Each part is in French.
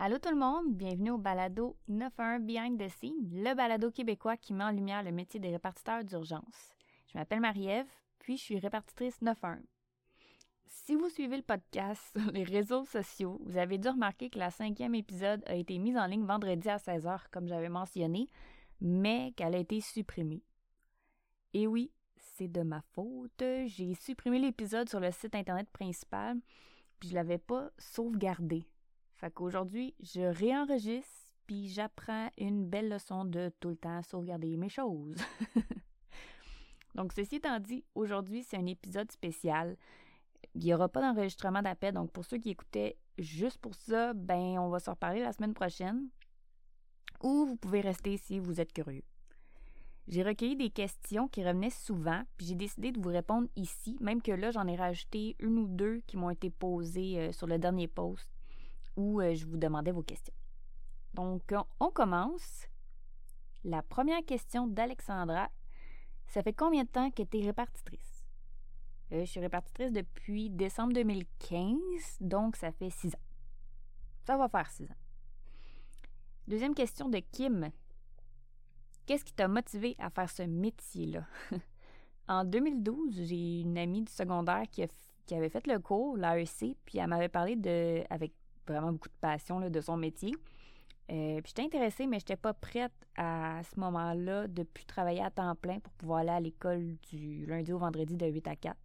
Allô tout le monde, bienvenue au balado 91 Behind the Scene, le balado québécois qui met en lumière le métier des répartiteurs d'urgence. Je m'appelle Marie-Ève, puis je suis répartitrice 91. Si vous suivez le podcast sur les réseaux sociaux, vous avez dû remarquer que la cinquième épisode a été mise en ligne vendredi à 16h, comme j'avais mentionné, mais qu'elle a été supprimée. Et oui, c'est de ma faute. J'ai supprimé l'épisode sur le site internet principal, puis je l'avais pas sauvegardé. Fait qu'aujourd'hui, je réenregistre, puis j'apprends une belle leçon de tout le temps sauvegarder mes choses. donc, ceci étant dit, aujourd'hui, c'est un épisode spécial. Il n'y aura pas d'enregistrement d'appel, donc pour ceux qui écoutaient juste pour ça, ben, on va se reparler la semaine prochaine. Ou vous pouvez rester si vous êtes curieux. J'ai recueilli des questions qui revenaient souvent, puis j'ai décidé de vous répondre ici, même que là, j'en ai rajouté une ou deux qui m'ont été posées euh, sur le dernier post où euh, je vous demandais vos questions. Donc, on commence. La première question d'Alexandra. Ça fait combien de temps que tu es répartitrice? Euh, je suis répartitrice depuis décembre 2015, donc ça fait six ans. Ça va faire six ans. Deuxième question de Kim. Qu'est-ce qui t'a motivé à faire ce métier-là? en 2012, j'ai une amie du secondaire qui, qui avait fait le cours, l'AEC, puis elle m'avait parlé de, avec vraiment beaucoup de passion de son métier. Euh, puis j'étais intéressée, mais je n'étais pas prête à, ce moment-là de plus travailler à temps plein pour pouvoir aller à l'école du lundi au vendredi de 8 à 4.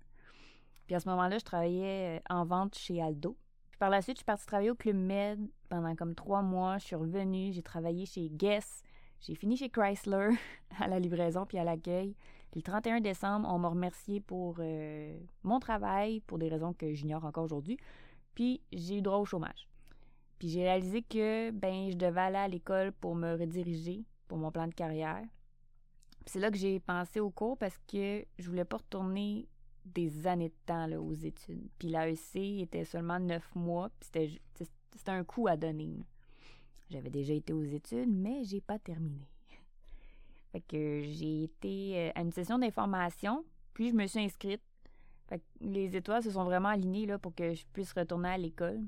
Puis à ce moment-là, je travaillais euh, en vente chez Aldo. Puis par la suite, je suis partie travailler au Club Med pendant comme trois mois. Je suis revenue, j'ai travaillé chez Guess. J'ai fini chez Chrysler à la livraison puis à l'accueil. Le 31 décembre, on m'a remercié pour euh, mon travail, pour des raisons que j'ignore encore aujourd'hui. Puis j'ai eu droit au chômage. Puis j'ai réalisé que ben je devais aller à l'école pour me rediriger pour mon plan de carrière. c'est là que j'ai pensé au cours parce que je voulais pas retourner des années de temps là, aux études. Puis l'AEC était seulement neuf mois, puis c'était, c'était un coup à donner. J'avais déjà été aux études, mais j'ai pas terminé. Fait que j'ai été euh, à une session d'information, puis je me suis inscrite. Fait que les étoiles se sont vraiment alignées là, pour que je puisse retourner à l'école.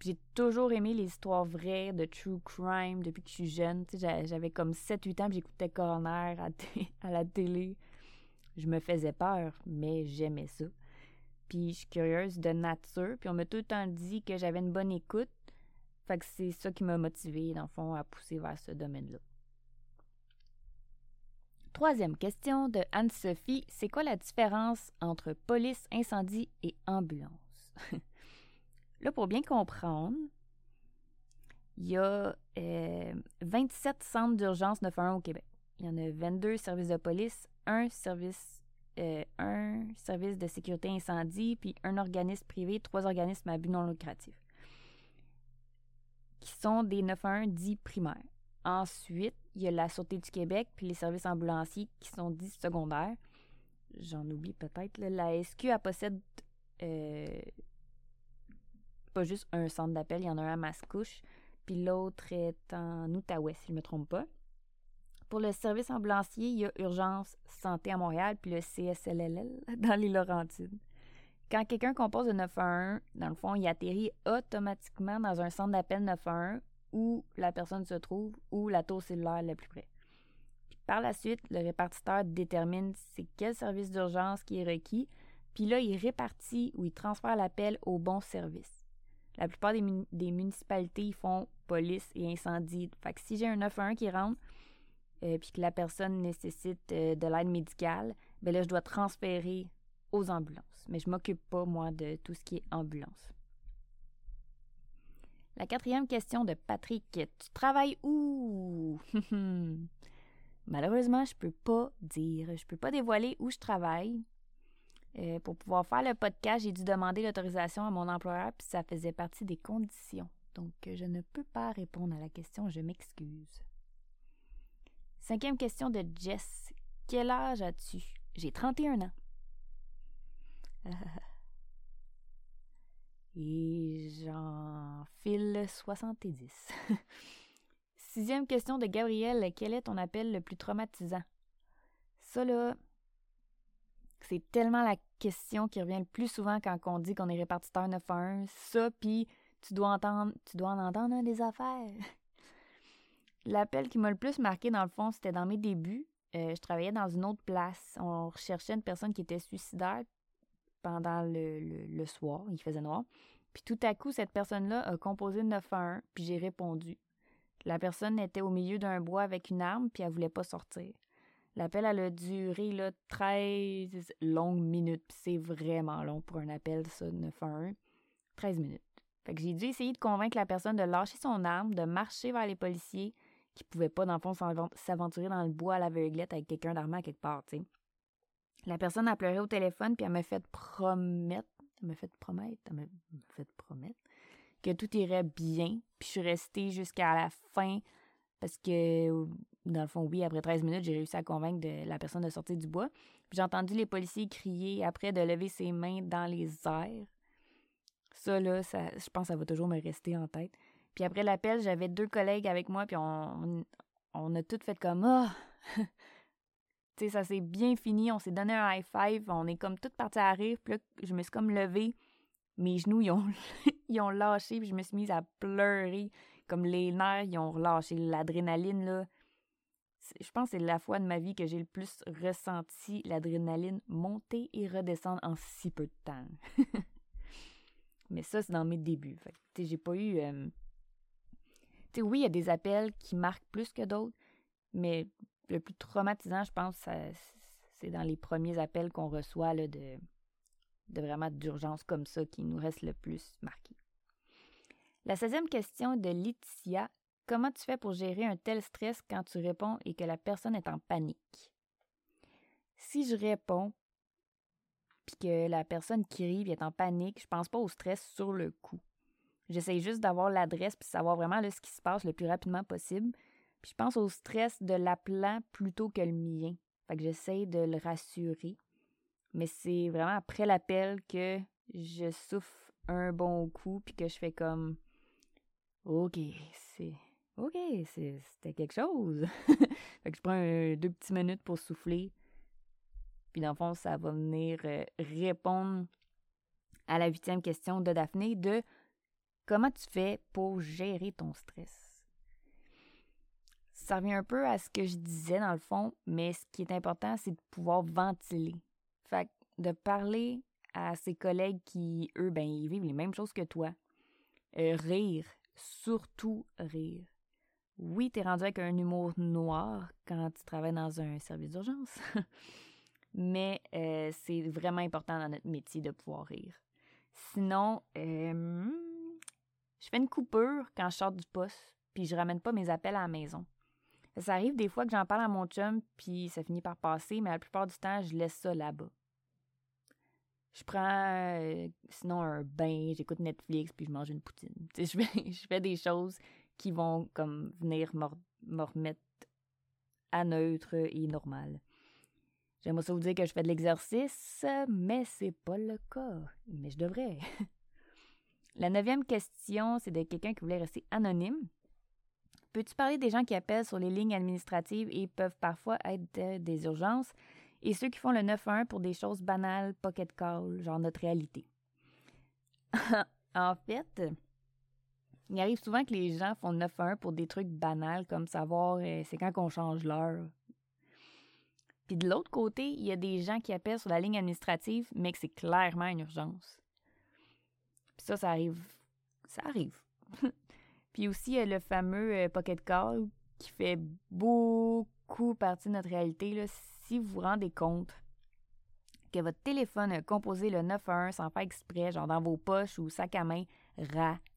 J'ai toujours aimé les histoires vraies de true crime depuis que je suis jeune. J'avais comme 7-8 ans, j'écoutais Coroner à, à, la télé. Je me faisais peur, mais j'aimais ça. Puis je suis curieuse de nature, puis on m'a tout le temps dit que j'avais une bonne écoute. Fait que c'est ça qui m'a motivée, dans le fond, à pousser vers ce domaine-là. Troisième question de Anne-Sophie. C'est quoi la différence entre police, incendie et ambulance? Là, pour bien comprendre, il y a 27 euh, centres d'urgence 911 au Québec. Il y en a 22 services de police, un service, euh, un service de sécurité incendie, puis un organisme privé, trois organismes à but non lucratif, qui sont des 911 dits primaires. Ensuite, il y a la Sûreté du Québec, puis les services ambulanciers qui sont dits secondaires. J'en oublie peut-être. La SQ, elle possède euh, pas juste un centre d'appel, il y en a un à Mascouche, puis l'autre est en Outaouais, si je ne me trompe pas. Pour le service ambulancier, il y a Urgence Santé à Montréal, puis le CSLLL dans les Laurentides. Quand quelqu'un compose de 911, dans le fond, il atterrit automatiquement dans un centre d'appel 911 où la personne se trouve ou la tour cellulaire la plus près. par la suite, le répartiteur détermine c'est quel service d'urgence qui est requis, puis là, il répartit ou il transfère l'appel au bon service. La plupart des, municipalités font police et incendie. Fait que si j'ai un 911 qui rentre, euh, puis que la personne nécessite euh, de l'aide médicale, ben là, je dois transférer aux ambulances. Mais je m'occupe pas, moi, de tout ce qui est ambulance. La quatrième question de Patrick. Tu travailles où? Malheureusement, je peux pas dire. Je peux pas dévoiler où je travaille. Euh, pour pouvoir faire le podcast, j'ai dû demander l'autorisation à mon employeur, puis ça faisait partie des conditions. Donc, je ne peux pas répondre à la question, je m'excuse. Cinquième question de Jess. Quel âge as-tu? J'ai 31 ans. Et j'en file 70. Sixième question de Gabriel. Quel est ton appel le plus traumatisant? Ça, là, c'est tellement la question qui revient le plus souvent quand on dit qu'on est répartiteur 911. Ça, puis Tu dois entendre, tu dois en entendre hein, des affaires. L'appel qui m'a le plus marqué, dans le fond, c'était dans mes débuts. Euh, je travaillais dans une autre place. On recherchait une personne qui était suicidaire pendant le, le, soir. Il faisait noir. Puis tout à coup, cette personne-là a composé 911, puis j'ai répondu. La personne était au milieu d'un bois avec une arme, puis elle voulait pas sortir. L'appel, a duré là, 13 longues minutes. C'est vraiment long pour un appel, ça, 911. 13 minutes. Fait que j'ai dû essayer de convaincre la personne de lâcher son arme, de marcher vers les policiers qui pouvaient pas, dans le fond, s'aventurer dans le bois à l'aveuglette avec quelqu'un d'armé à quelque part. La personne a pleuré au téléphone, puis elle m'a fait promettre, elle m'a fait promettre, fait promettre que tout irait bien. Puis je suis restée jusqu'à la fin parce que, dans le fond, oui, après 13 minutes, j'ai réussi à convaincre la personne de sortir du bois. J'ai entendu les policiers crier après de lever ses mains dans les airs. Ça, là, ça, je pense que ça va toujours me rester en tête. Puis après l'appel, j'avais deux collègues avec moi, puis on, on a toutes fait comme Ah! tu sais, ça s'est bien fini, on s'est donné un high five, on est comme toutes parties à rire, puis là, je me suis comme levée, mes genoux, ils ont, ils ont lâché, puis je me suis mise à pleurer, comme les nerfs, ils ont relâché, l'adrénaline, là. Je pense que c'est la fois de ma vie que j'ai le plus ressenti l'adrénaline monter et redescendre en si peu de temps. Mais ça, c'est dans mes débuts. Fait j'ai pas eu. Euh, tu oui, il y a des appels qui marquent plus que d'autres, mais le plus traumatisant, je pense, c'est dans les premiers appels qu'on reçoit là, de, de vraiment d'urgence comme ça qui nous reste le plus marqué. La 16e question est de Laetitia. Comment tu fais pour gérer un tel stress quand tu réponds et que la personne est en panique? Si je réponds, puis que la personne qui arrive est en panique, je pense pas au stress sur le coup. J'essaie juste d'avoir l'adresse puis savoir vraiment ce qui se passe le plus rapidement possible. Puis je pense au stress de l'appelant plutôt que le mien. Fait que j'essaie de le rassurer. Mais c'est vraiment après l'appel que je souffle un bon coup puis que je fais comme OK, c'est OK, c'était quelque chose. fait que je prends deux petites minutes pour souffler puis dans le fond, ça va venir euh, répondre à la huitième question de Daphné de comment tu fais pour gérer ton stress? Ça revient un peu à ce que je disais dans le fond, mais ce qui est important, c'est de pouvoir ventiler. Fait de parler à ses collègues qui, eux, ben, ils vivent les mêmes choses que toi. Euh, rire, surtout rire. Oui, tu es rendu avec un humour noir quand tu travailles dans un service d'urgence. mais euh, c'est vraiment important dans notre métier de pouvoir rire. Sinon, je fais une coupure quand je sors du poste, puis je ramène pas mes appels à la maison. Ça arrive des fois que j'en parle à mon chum, puis ça finit par passer, mais la plupart du temps, je laisse ça là-bas. Je prends euh, sinon un bain, j'écoute Netflix, puis je mange une poutine. je fais des choses qui vont comme venir me remettre à neutre et normal. J'aimerais ça vous dire que je fais de l'exercice, mais c'est pas le cas. Mais je devrais. La neuvième question, c'est de quelqu'un qui voulait rester anonyme. Peux-tu parler des gens qui appellent sur les lignes administratives et peuvent parfois être des urgences et ceux qui font le 911 pour des choses banales, pocket call, genre notre réalité? en fait, il arrive souvent que les gens font le 911 pour des trucs banals comme savoir euh, c'est quand qu'on change l'heure puis de l'autre côté, il y a des gens qui appellent sur la ligne administrative, mais que c'est clairement une urgence. Puis ça, ça arrive. Ça arrive. Puis aussi, il y a le fameux euh, Pocket Call qui fait beaucoup partie de notre réalité. Là. Si vous vous rendez compte que votre téléphone a composé le 911 sans faire exprès, genre dans vos poches ou sac à main,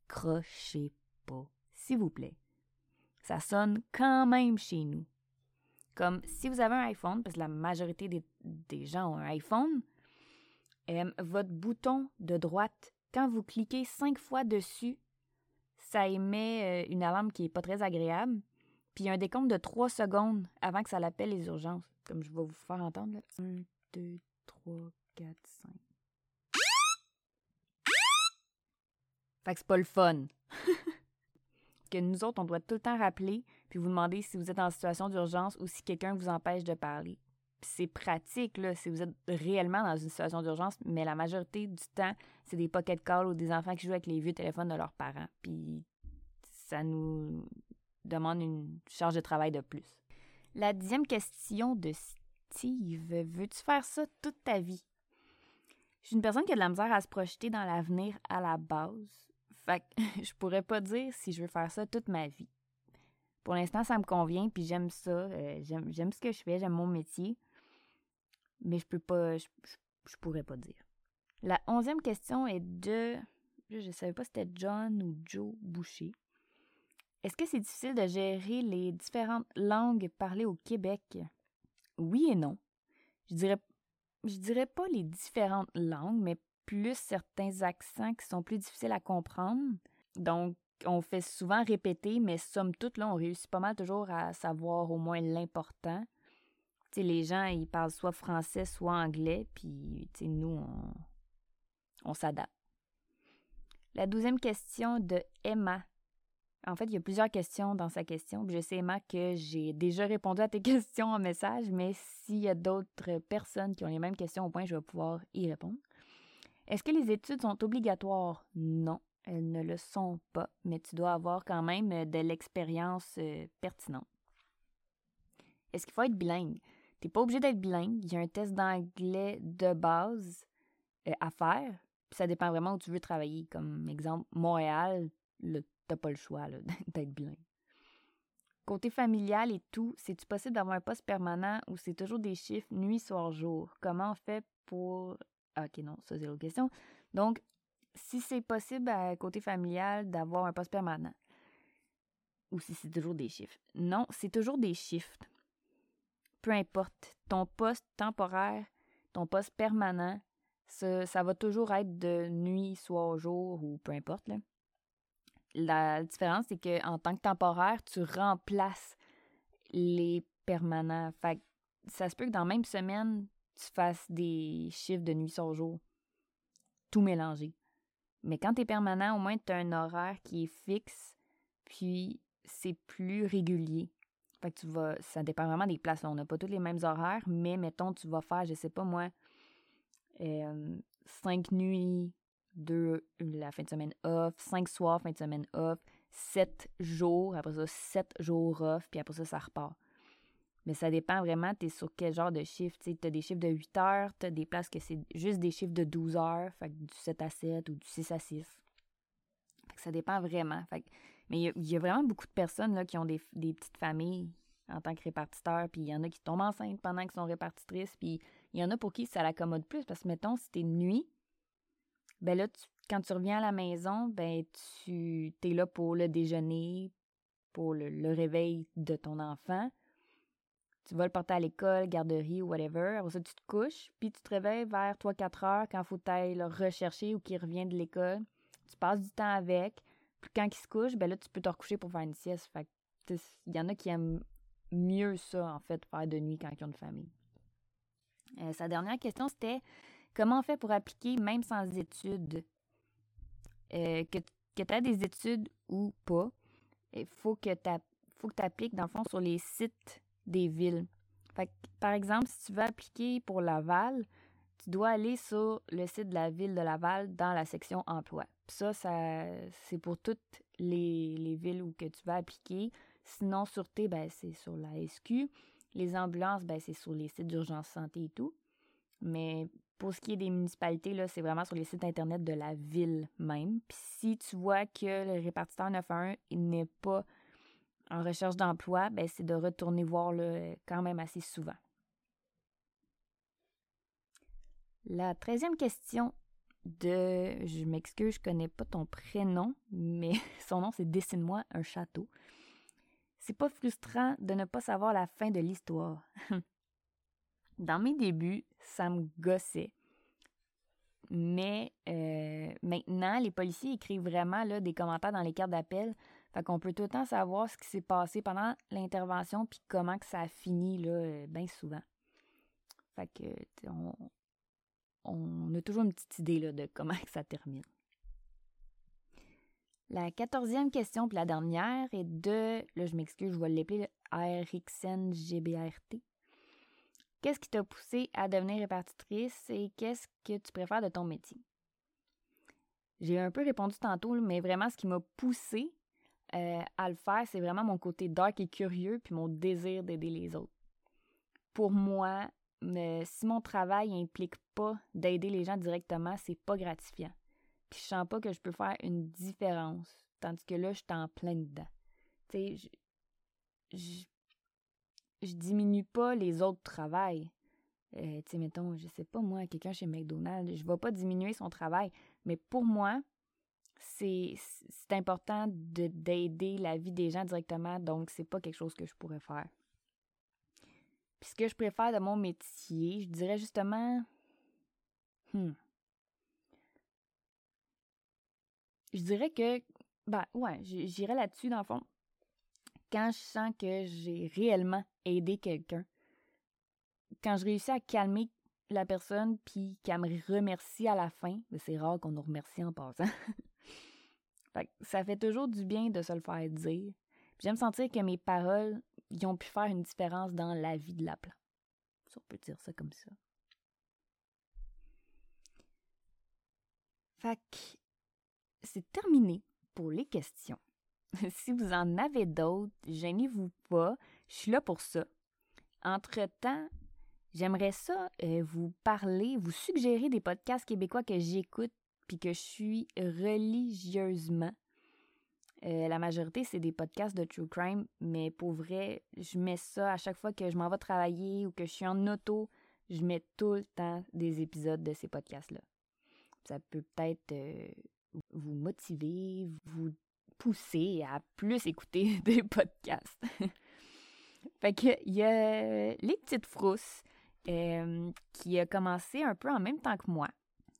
raccrochez pas, s'il vous plaît. Ça sonne quand même chez nous. Comme si vous avez un iPhone, parce que la majorité des, gens ont un iPhone, euh, votre bouton de droite, quand vous cliquez cinq fois dessus, ça émet euh, une alarme qui n'est pas très agréable. Puis un décompte de trois secondes avant que ça l'appelle les urgences. Comme je vais vous faire entendre. Là. 1, 2, 3, 4, 5. Fait que c'est pas le fun. que nous autres, on doit tout le temps rappeler puis vous demander si vous êtes en situation d'urgence ou si quelqu'un vous empêche de parler. c'est pratique là, si vous êtes réellement dans une situation d'urgence, mais la majorité du temps, c'est des pocket calls ou des enfants qui jouent avec les vieux téléphones de leurs parents. Puis ça nous demande une charge de travail de plus. La dixième question de Steve, veux-tu faire ça toute ta vie? Je suis une personne qui a de la misère à se projeter dans l'avenir à la base. Fait que je pourrais pas dire si je veux faire ça toute ma vie. Pour l'instant, ça me convient, puis j'aime ça. Euh, j'aime ce que je fais, j'aime mon métier. Mais je peux pas, je, pourrais pas dire. La onzième question est de, je ne savais pas si c'était John ou Joe Boucher. Est-ce que c'est difficile de gérer les différentes langues parlées au Québec? Oui et non. Je dirais, je dirais pas les différentes langues, mais plus certains accents qui sont plus difficiles à comprendre. Donc, on fait souvent répéter, mais somme toute, là, on réussit pas mal toujours à savoir au moins l'important. Les gens, ils parlent soit français, soit anglais, puis, nous, on, on s'adapte. La douzième question de Emma. En fait, il y a plusieurs questions dans sa question. je sais, Emma, que j'ai déjà répondu à tes questions en message, mais s'il y a d'autres personnes qui ont les mêmes questions au point, je vais pouvoir y répondre. Est-ce que les études sont obligatoires? Non. Elles ne le sont pas, mais tu dois avoir quand même euh, de l'expérience euh, pertinente. Est-ce qu'il faut être bilingue? Tu n'es pas obligé d'être bilingue. Il y a un test d'anglais de base euh, à faire. Ça dépend vraiment où tu veux travailler. Comme exemple, Montréal, tu n'as pas le choix d'être bilingue. Côté familial et tout, c'est-tu possible d'avoir un poste permanent ou c'est toujours des chiffres nuit, soir, jour? Comment on fait pour. Ok, non, ça c'est l'autre question. Donc, si c'est possible à côté familial d'avoir un poste permanent? Ou si c'est toujours des chiffres. Non, c'est toujours des chiffres. Peu importe, ton poste temporaire, ton poste permanent, ça, ça va toujours être de nuit, soit jour ou peu importe. La différence, c'est qu'en tant que temporaire, tu remplaces les permanents. Fait ça se peut que dans la même semaine, tu fasses des chiffres de nuit, soit jour. Tout mélangé. Mais quand tu es permanent, au moins tu as un horaire qui est fixe, puis c'est plus régulier. Fait tu vas. Ça dépend vraiment des places. On n'a pas tous les mêmes horaires, mais mettons, tu vas faire, je sais pas moi, euh, cinq nuits, deux la fin de semaine off, cinq soirs, fin de semaine off, sept jours, après ça, sept jours off, puis après ça, ça repart. Mais ça dépend vraiment, tu es sur quel genre de chiffre. Tu as des chiffres de 8 heures, tu as des places que c'est juste des chiffres de 12 heures, fait du 7 à 7 ou du 6 à 6. ça dépend vraiment. Mais il y, a vraiment beaucoup de personnes là, qui ont des, petites familles en tant que répartiteurs, puis il y en a qui tombent enceintes pendant qu'ils sont répartitrices, puis il y en a pour qui ça l'accommode plus, parce que mettons, si t'es nuit, ben là, quand tu reviens à la maison, ben tu es là pour le déjeuner, pour le réveil de ton enfant, tu vas le porter à l'école, garderie ou whatever. Après ça, tu te couches, puis tu te réveilles vers 3-4 heures quand il faut que le rechercher ou qu'il revient de l'école. Tu passes du temps avec. Puis quand il se couche, ben là, tu peux te recoucher pour faire une sieste. Fait il y en a qui aiment mieux ça, en fait, faire de nuit quand ils ont une famille. Euh, sa dernière question, c'était comment on fait pour appliquer, même sans études, euh, que, que tu as des études ou pas, il faut que tu appliques, dans le fond, sur les sites des villes. par exemple, si tu veux appliquer pour Laval, tu dois aller sur le site de la ville de Laval dans la section emploi. ça, ça c'est pour toutes les, villes où que tu vas appliquer. Sinon, sûreté, ben, c'est sur la SQ. Les ambulances, ben, c'est sur les sites d'urgence santé et tout. Mais pour ce qui est des municipalités, c'est vraiment sur les sites Internet de la ville même. Puis si tu vois que le répartiteur 911 n'est pas en recherche d'emploi, ben, c'est de retourner voir le quand même assez souvent. La treizième question de, je m'excuse, je connais pas ton prénom, mais son nom c'est Dessine-moi un château. C'est pas frustrant de ne pas savoir la fin de l'histoire. Dans mes débuts, ça me gossait. Mais euh, maintenant, les policiers écrivent vraiment là, des commentaires dans les cartes d'appel fait qu'on peut tout le temps savoir ce qui s'est passé pendant l'intervention puis comment que ça a fini, là, euh, bien souvent. Fait que, on, on, a toujours une petite idée, là, de comment que ça termine. La quatorzième question, puis la dernière, est de, là, je m'excuse, je vais l'appeler RXN GBRT. Qu'est-ce qui t'a poussé à devenir répartitrice et qu'est-ce que tu préfères de ton métier? J'ai un peu répondu tantôt, mais vraiment ce qui m'a poussé euh, à le faire, c'est vraiment mon côté dark et curieux, puis mon désir d'aider les autres. Pour moi, si mon travail implique pas d'aider les gens directement, c'est pas gratifiant. Puis je sens pas que je peux faire une différence, tandis que là, je suis en plein dedans. Tu je, diminue pas les autres travails. Euh, tu sais, mettons, je sais pas, moi, quelqu'un chez McDonald's, je vais pas diminuer son travail, mais pour moi, c'est important d'aider la vie des gens directement, donc c'est pas quelque chose que je pourrais faire. Puis ce que je préfère de mon métier, je dirais justement. Hmm. Je dirais que. Ben, ouais, j'irais là-dessus, dans le fond. Quand je sens que j'ai réellement aidé quelqu'un, quand je réussis à calmer la personne puis qu'elle me remercie à la fin, ben, c'est rare qu'on nous remercie en passant. ça fait toujours du bien de se le faire dire. J'aime sentir que mes paroles ils ont pu faire une différence dans la vie de la plante. Si on peut dire ça comme ça. Fait c'est terminé pour les questions. si vous en avez d'autres, gênez-vous pas, je suis là pour ça. Entre-temps, j'aimerais ça euh, vous parler, vous suggérer des podcasts québécois que j'écoute puis que je suis religieusement. Euh, la majorité, c'est des podcasts de true crime, mais pour vrai, je mets ça à chaque fois que je m'en vais travailler ou que je suis en auto, je mets tout le temps des épisodes de ces podcasts-là. Ça peut peut-être euh, vous motiver, vous pousser à plus écouter des podcasts. fait que il y a Les Petites Frousses euh, qui a commencé un peu en même temps que moi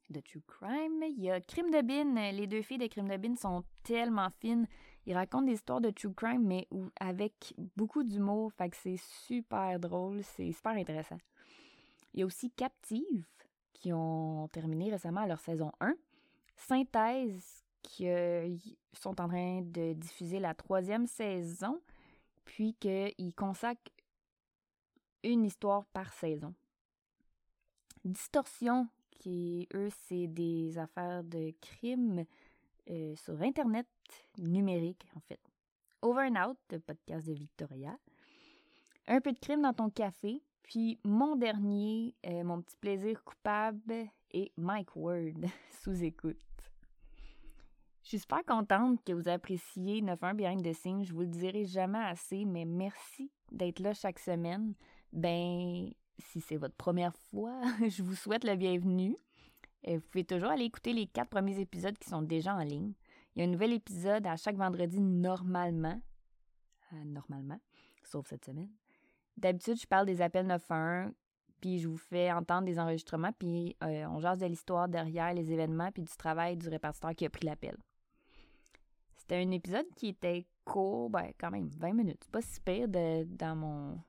de True Crime. Il y a Crime de Bin. Les deux filles de Crime de Bin sont tellement fines. Ils racontent des histoires de True Crime, mais avec beaucoup d'humour. Fait c'est super drôle. C'est super intéressant. Il y a aussi Captive, qui ont terminé récemment leur saison 1. Synthèse, qui euh, sont en train de diffuser la troisième saison, puis qu'ils consacrent une histoire par saison. Distorsion, qui, eux, c'est des affaires de crime euh, sur Internet numérique, en fait. Over and Out, le podcast de Victoria. Un peu de crime dans ton café. Puis mon dernier, euh, mon petit plaisir coupable, et Mike Word, sous écoute. Je suis super contente que vous appréciez 9-1 Behind the Scenes. Je vous le dirai jamais assez, mais merci d'être là chaque semaine. Ben, si c'est votre première fois, je vous souhaite la bienvenue. Vous pouvez toujours aller écouter les quatre premiers épisodes qui sont déjà en ligne. Il y a un nouvel épisode à chaque vendredi normalement. Euh, normalement, sauf cette semaine. D'habitude, je parle des appels 911, puis je vous fais entendre des enregistrements, puis euh, on jase de l'histoire derrière les événements, puis du travail du répartiteur qui a pris l'appel. C'était un épisode qui était court, ben quand même, 20 minutes. C'est pas si pire de, dans mon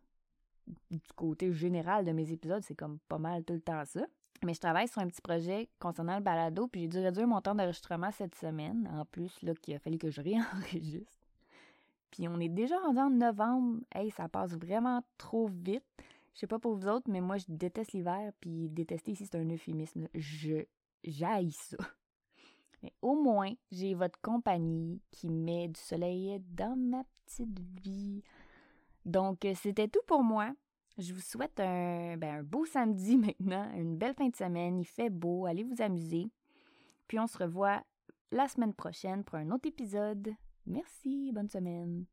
du côté général de mes épisodes, c'est comme pas mal tout le temps ça. Mais je travaille sur un petit projet concernant le balado, puis j'ai dû réduire mon temps d'enregistrement cette semaine, en plus, là, qu'il a fallu que je réenregistre. Puis on est déjà rendu en novembre. Hey, ça passe vraiment trop vite. Je sais pas pour vous autres, mais moi, je déteste l'hiver, puis détester ici, c'est un euphémisme. Je j'haïs ça. Mais au moins, j'ai votre compagnie qui met du soleil dans ma petite vie. Donc, euh, c'était tout pour moi. Je vous souhaite un, ben, un beau samedi maintenant, une belle fin de semaine. Il fait beau, allez vous amuser. Puis on se revoit la semaine prochaine pour un autre épisode. Merci, bonne semaine.